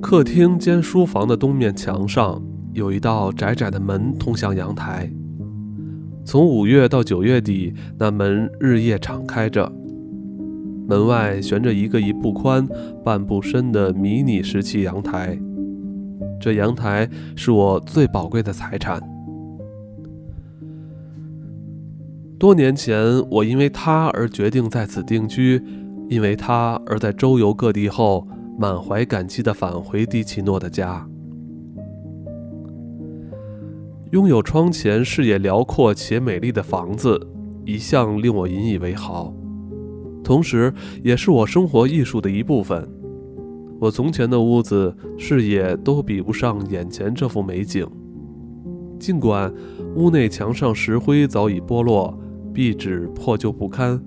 客厅兼书房的东面墙上有一道窄窄的门，通向阳台。从五月到九月底，那门日夜敞开着。门外悬着一个一步宽、半步深的迷你石砌阳台。这阳台是我最宝贵的财产。多年前，我因为他而决定在此定居，因为他而在周游各地后。满怀感激地返回蒂奇诺的家。拥有窗前视野辽阔且美丽的房子，一向令我引以为豪，同时也是我生活艺术的一部分。我从前的屋子视野都比不上眼前这幅美景。尽管屋内墙上石灰早已剥落，壁纸破旧不堪，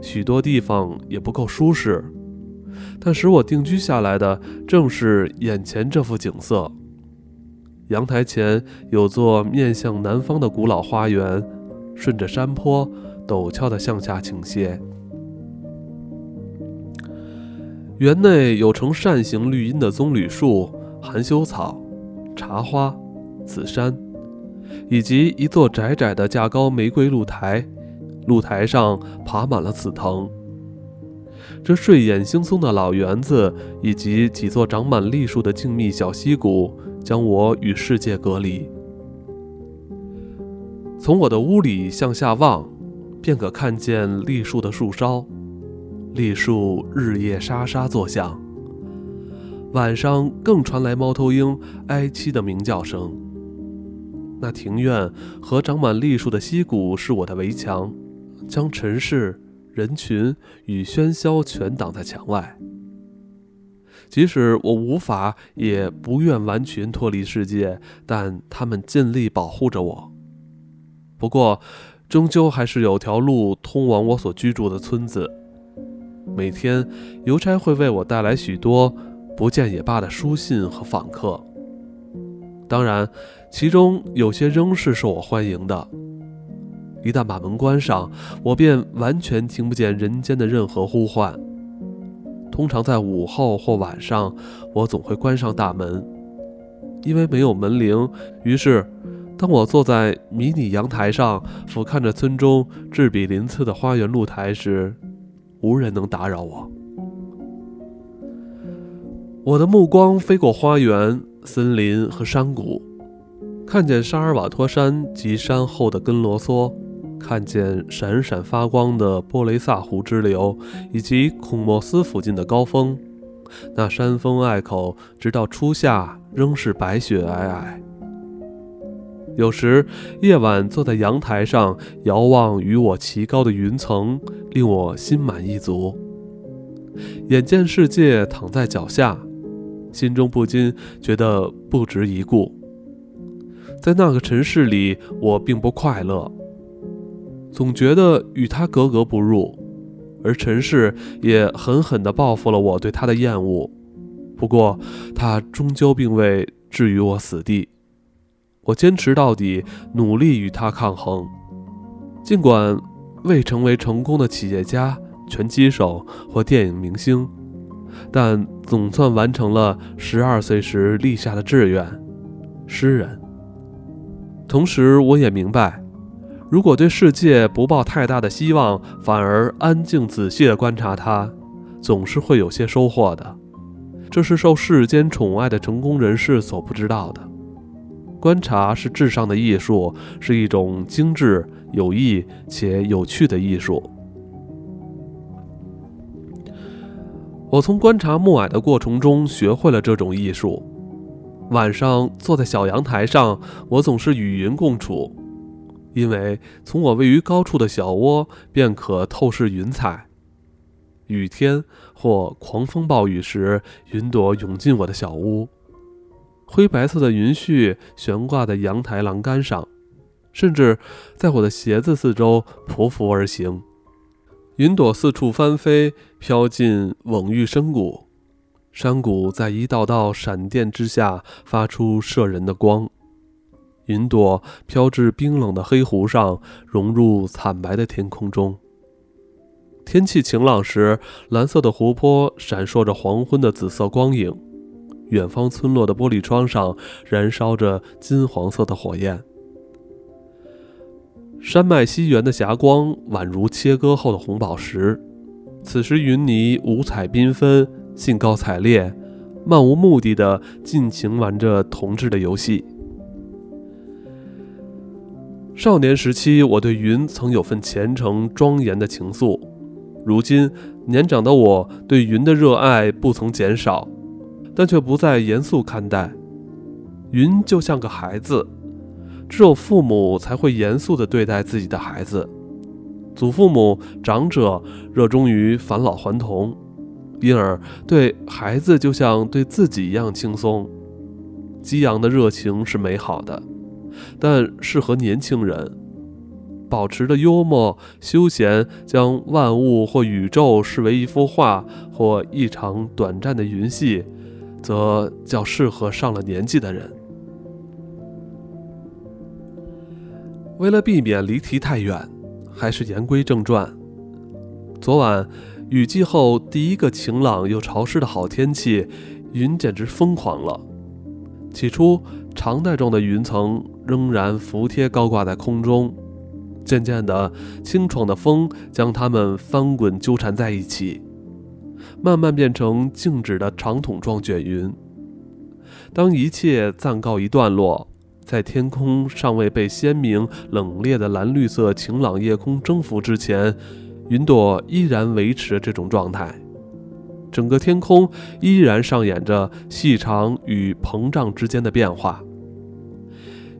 许多地方也不够舒适。但使我定居下来的，正是眼前这幅景色。阳台前有座面向南方的古老花园，顺着山坡陡峭地向下倾斜。园内有呈扇形绿荫的棕榈树、含羞草、茶花、紫杉，以及一座窄窄的架高玫瑰露台，露台上爬满了紫藤。这睡眼惺忪的老园子，以及几座长满栗树的静谧小溪谷，将我与世界隔离。从我的屋里向下望，便可看见栗树的树梢，栗树日夜沙沙作响。晚上更传来猫头鹰哀凄的鸣叫声。那庭院和长满栗树的溪谷是我的围墙，将尘世。人群与喧嚣全挡在墙外。即使我无法也不愿完全脱离世界，但他们尽力保护着我。不过，终究还是有条路通往我所居住的村子。每天，邮差会为我带来许多不见也罢的书信和访客。当然，其中有些仍是受我欢迎的。一旦把门关上，我便完全听不见人间的任何呼唤。通常在午后或晚上，我总会关上大门，因为没有门铃。于是，当我坐在迷你阳台上，俯瞰着村中栉比鳞次的花园露台时，无人能打扰我。我的目光飞过花园、森林和山谷，看见沙尔瓦托山及山后的根罗索。看见闪闪发光的波雷萨湖支流，以及孔莫斯附近的高峰，那山峰隘口直到初夏仍是白雪皑皑。有时夜晚坐在阳台上遥望与我齐高的云层，令我心满意足。眼见世界躺在脚下，心中不禁觉得不值一顾。在那个城市里，我并不快乐。总觉得与他格格不入，而尘世也狠狠地报复了我对他的厌恶。不过，他终究并未置于我死地。我坚持到底，努力与他抗衡。尽管未成为成功的企业家、拳击手或电影明星，但总算完成了十二岁时立下的志愿——诗人。同时，我也明白。如果对世界不抱太大的希望，反而安静仔细地观察它，总是会有些收获的。这是受世间宠爱的成功人士所不知道的。观察是至上的艺术，是一种精致、有益且有趣的艺术。我从观察暮霭的过程中学会了这种艺术。晚上坐在小阳台上，我总是与云共处。因为从我位于高处的小窝便可透视云彩。雨天或狂风暴雨时，云朵涌进我的小屋，灰白色的云絮悬挂在阳台栏杆上，甚至在我的鞋子四周匍匐而行。云朵四处翻飞，飘进蓊郁深谷，山谷在一道道闪电之下发出摄人的光。云朵飘至冰冷的黑湖上，融入惨白的天空中。天气晴朗时，蓝色的湖泊闪烁着黄昏的紫色光影，远方村落的玻璃窗上燃烧着金黄色的火焰。山脉西缘的霞光宛如切割后的红宝石。此时，云霓五彩缤纷，兴高采烈，漫无目的的尽情玩着同志的游戏。少年时期，我对云曾有份虔诚庄严的情愫。如今，年长的我对云的热爱不曾减少，但却不再严肃看待。云就像个孩子，只有父母才会严肃地对待自己的孩子。祖父母、长者热衷于返老还童，因而对孩子就像对自己一样轻松。激昂的热情是美好的。但适合年轻人，保持着幽默休闲，将万物或宇宙视为一幅画或一场短暂的云戏，则较适合上了年纪的人。为了避免离题太远，还是言归正传。昨晚雨季后第一个晴朗又潮湿的好天气，云简直疯狂了。起初，长带状的云层仍然服帖高挂在空中，渐渐的，清爽的风将它们翻滚纠缠在一起，慢慢变成静止的长筒状卷云。当一切暂告一段落，在天空尚未被鲜明冷冽的蓝绿色晴朗夜空征服之前，云朵依然维持这种状态。整个天空依然上演着细长与膨胀之间的变化，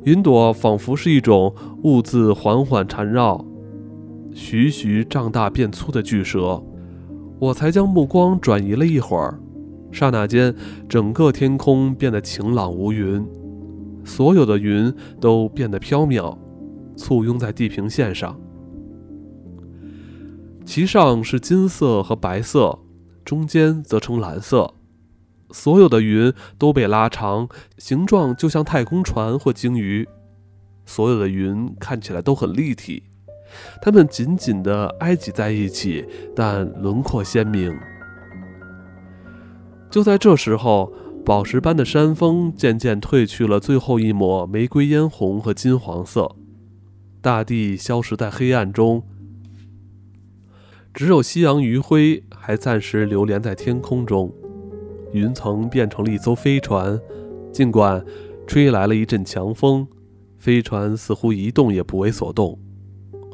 云朵仿佛是一种兀自缓缓缠绕、徐徐胀大变粗的巨蛇。我才将目光转移了一会儿，刹那间，整个天空变得晴朗无云，所有的云都变得飘渺，簇拥在地平线上，其上是金色和白色。中间则呈蓝色，所有的云都被拉长，形状就像太空船或鲸鱼。所有的云看起来都很立体，它们紧紧地挨挤在一起，但轮廓鲜明。就在这时候，宝石般的山峰渐渐褪去了最后一抹玫瑰嫣红和金黄色，大地消失在黑暗中。只有夕阳余晖还暂时流连在天空中，云层变成了一艘飞船。尽管吹来了一阵强风，飞船似乎一动也不为所动，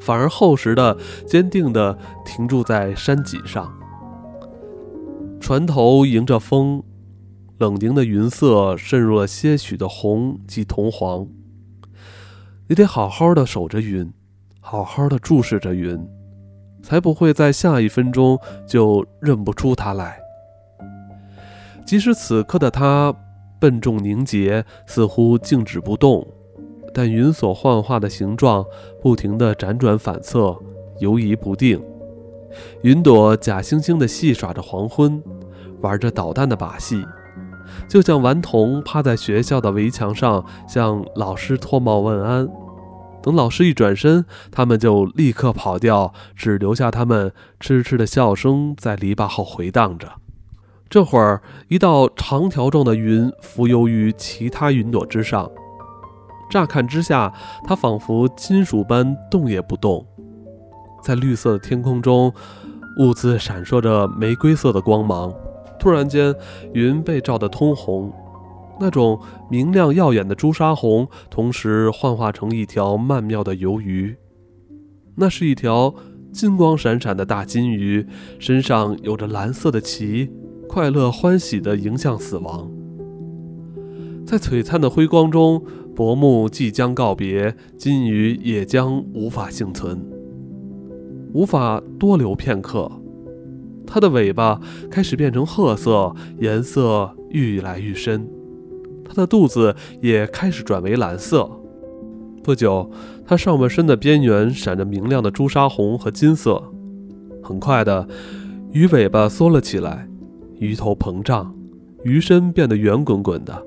反而厚实的、坚定的停驻在山脊上。船头迎着风，冷凝的云色渗入了些许的红及铜黄。你得好好的守着云，好好的注视着云。才不会在下一分钟就认不出它来。即使此刻的他笨重凝结，似乎静止不动，但云所幻化的形状不停地辗转反侧，游移不定。云朵假惺惺地戏耍着黄昏，玩着捣蛋的把戏，就像顽童趴在学校的围墙上向老师脱帽问安。等老师一转身，他们就立刻跑掉，只留下他们痴痴的笑声在篱笆后回荡着。这会儿，一道长条状的云浮游于其他云朵之上，乍看之下，它仿佛金属般动也不动。在绿色的天空中，兀自闪烁着玫瑰色的光芒。突然间，云被照得通红。那种明亮耀眼的朱砂红，同时幻化成一条曼妙的游鱼。那是一条金光闪闪的大金鱼，身上有着蓝色的鳍，快乐欢喜地迎向死亡。在璀璨的辉光中，薄暮即将告别，金鱼也将无法幸存，无法多留片刻。它的尾巴开始变成褐色，颜色愈来愈深。它的肚子也开始转为蓝色。不久，它上半身的边缘闪着明亮的朱砂红和金色。很快的，鱼尾巴缩了起来，鱼头膨胀，鱼身变得圆滚滚的。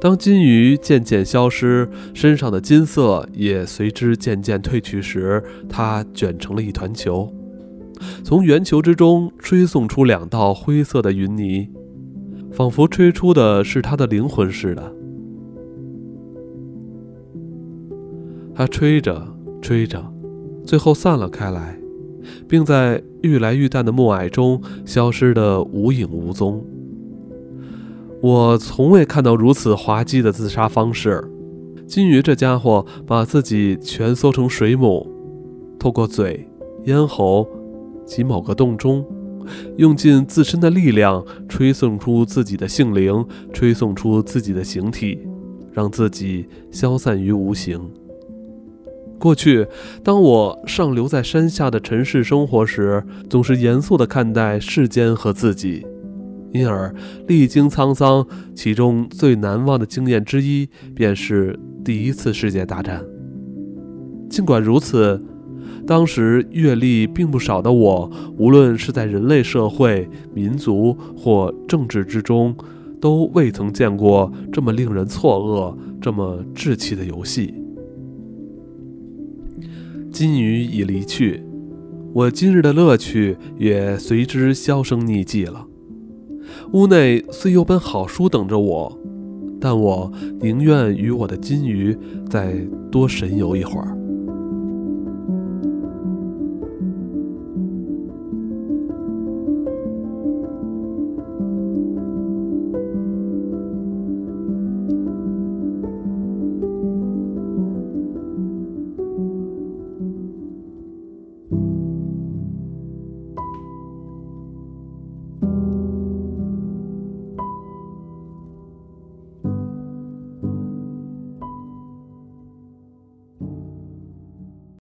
当金鱼渐渐消失，身上的金色也随之渐渐褪去时，它卷成了一团球。从圆球之中吹送出两道灰色的云泥，仿佛吹出的是他的灵魂似的。他吹着，吹着，最后散了开来，并在愈来愈淡的暮霭中消失得无影无踪。我从未看到如此滑稽的自杀方式。金鱼这家伙把自己蜷缩成水母，透过嘴、咽喉及某个洞中，用尽自身的力量吹送出自己的性灵，吹送出自己的形体，让自己消散于无形。过去，当我尚留在山下的尘世生活时，总是严肃地看待世间和自己。因而历经沧桑，其中最难忘的经验之一，便是第一次世界大战。尽管如此，当时阅历并不少的我，无论是在人类社会、民族或政治之中，都未曾见过这么令人错愕、这么稚气的游戏。金鱼已离去，我今日的乐趣也随之销声匿迹了。屋内虽有本好书等着我，但我宁愿与我的金鱼再多神游一会儿。